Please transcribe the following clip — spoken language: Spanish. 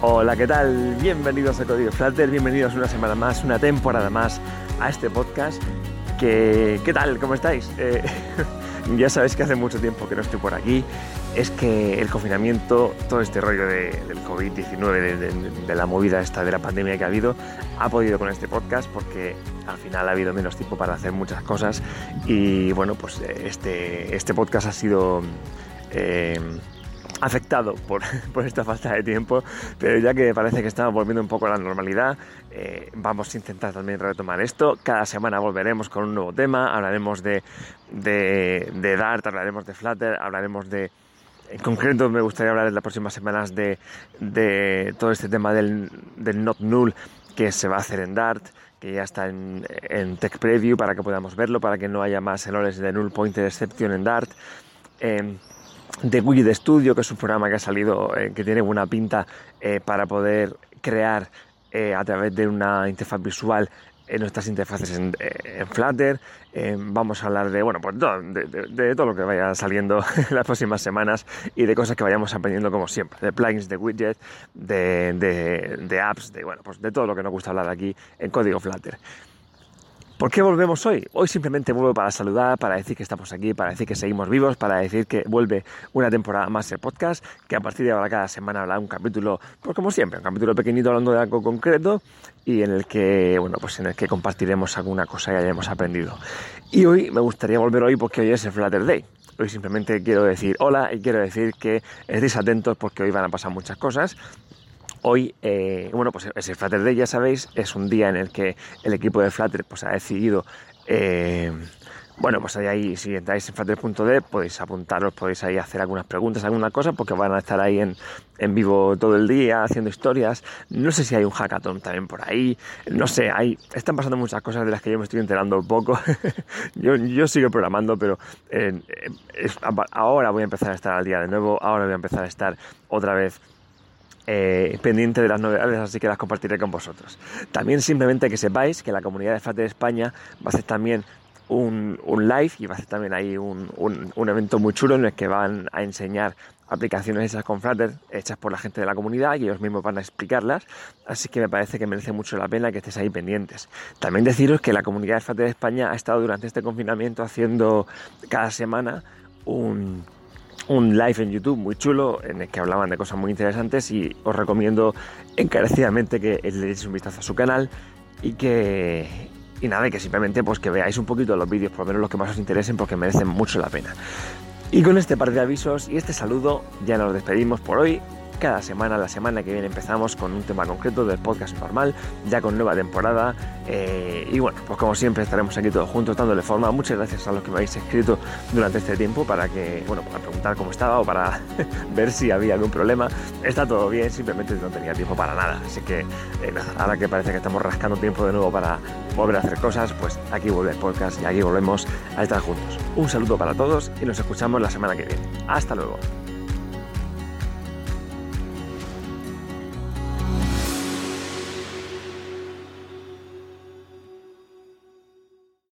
Hola, ¿qué tal? Bienvenidos a Código Flutter, bienvenidos una semana más, una temporada más a este podcast. ¿Qué, qué tal? ¿Cómo estáis? Eh, ya sabéis que hace mucho tiempo que no estoy por aquí. Es que el confinamiento, todo este rollo de, del COVID-19, de, la movida esta de la pandemia que ha habido, ha podido con este podcast porque al final ha habido menos tiempo para hacer muchas cosas y bueno, pues este, este podcast ha sido... Eh, afectado por, por, esta falta de tiempo, pero ya que parece que estamos volviendo un poco a la normalidad, eh, vamos a intentar también retomar esto. Cada semana volveremos con un nuevo tema, hablaremos de, de, de Dart, hablaremos de Flutter, hablaremos de... En concreto me gustaría hablar en las próximas semanas de, de todo este tema del, del not null que se va a hacer en Dart, que ya está en, en Tech Preview para que podamos verlo, para que no haya más errores de null pointer exception en Dart. Eh, de Widget Studio, que es un programa que ha salido, eh, que tiene buena pinta eh, para poder crear eh, a través de una interfaz visual en nuestras interfaces en, Flutter. vamos a hablar de, bueno, pues todo, de, de, de, todo lo que vaya saliendo en las próximas semanas y de cosas que vayamos aprendiendo como siempre, de plugins, de widgets, de, apps, de, bueno, pues de todo lo que nos gusta hablar aquí en código Flutter. ¿Por qué volvemos hoy? Hoy simplemente vuelvo para saludar, para decir que estamos aquí, para decir que seguimos vivos, para decir que vuelve una temporada más el podcast, que a partir de ahora cada semana habrá un capítulo, pues como siempre, un capítulo pequeñito hablando de algo concreto y en el que, bueno, pues en el que compartiremos alguna cosa que hayamos aprendido. Y hoy me gustaría volver hoy porque hoy es el Flutter Day. Hoy simplemente quiero decir hola y quiero decir que estéis atentos porque hoy van a pasar muchas cosas Hoy, eh, bueno, pues ese Flutter Day, ya sabéis, es un día en el que el equipo de Flutter pues, ha decidido, eh, bueno, pues ahí, si entráis en flutter.dev, podéis apuntaros, podéis ahí hacer algunas preguntas, alguna cosa, porque van a estar ahí en, en vivo todo el día haciendo historias. No sé si hay un hackathon también por ahí, no sé, hay, están pasando muchas cosas de las que yo me estoy enterando un poco. yo, yo sigo programando, pero eh, es, ahora voy a empezar a estar al día de nuevo, ahora voy a empezar a estar otra vez eh, pendiente de las novedades, así que las compartiré con vosotros. También simplemente que sepáis que la comunidad de Flutter España va a hacer también un, un, live y va a hacer también ahí un, un, evento muy chulo en el que van a enseñar aplicaciones hechas con Flutter, hechas por la gente de la comunidad y ellos mismos van a explicarlas, así que me parece que merece mucho la pena que estéis ahí pendientes. También deciros que la comunidad de Flutter España ha estado durante este confinamiento haciendo cada semana un un live en YouTube muy chulo en el que hablaban de cosas muy interesantes y os recomiendo encarecidamente que le deis un vistazo a su canal y que y nada, que simplemente pues que veáis un poquito los vídeos, por lo menos los que más os interesen porque merecen mucho la pena. Y con este par de avisos y este saludo ya nos despedimos por hoy cada semana. La semana que viene empezamos con un tema concreto del podcast normal, ya con nueva temporada. Eh, y bueno, pues como siempre estaremos aquí todos juntos dándole forma. Muchas gracias a los que me habéis escrito durante este tiempo para que, bueno, para preguntar cómo estaba o para ver si había algún problema. Está todo bien, simplemente no tenía tiempo para nada. Así que eh, ahora que parece que estamos rascando tiempo de nuevo para volver a hacer cosas, pues aquí vuelve el podcast y aquí volvemos a estar juntos. Un saludo para todos y nos escuchamos la semana que viene. Hasta luego.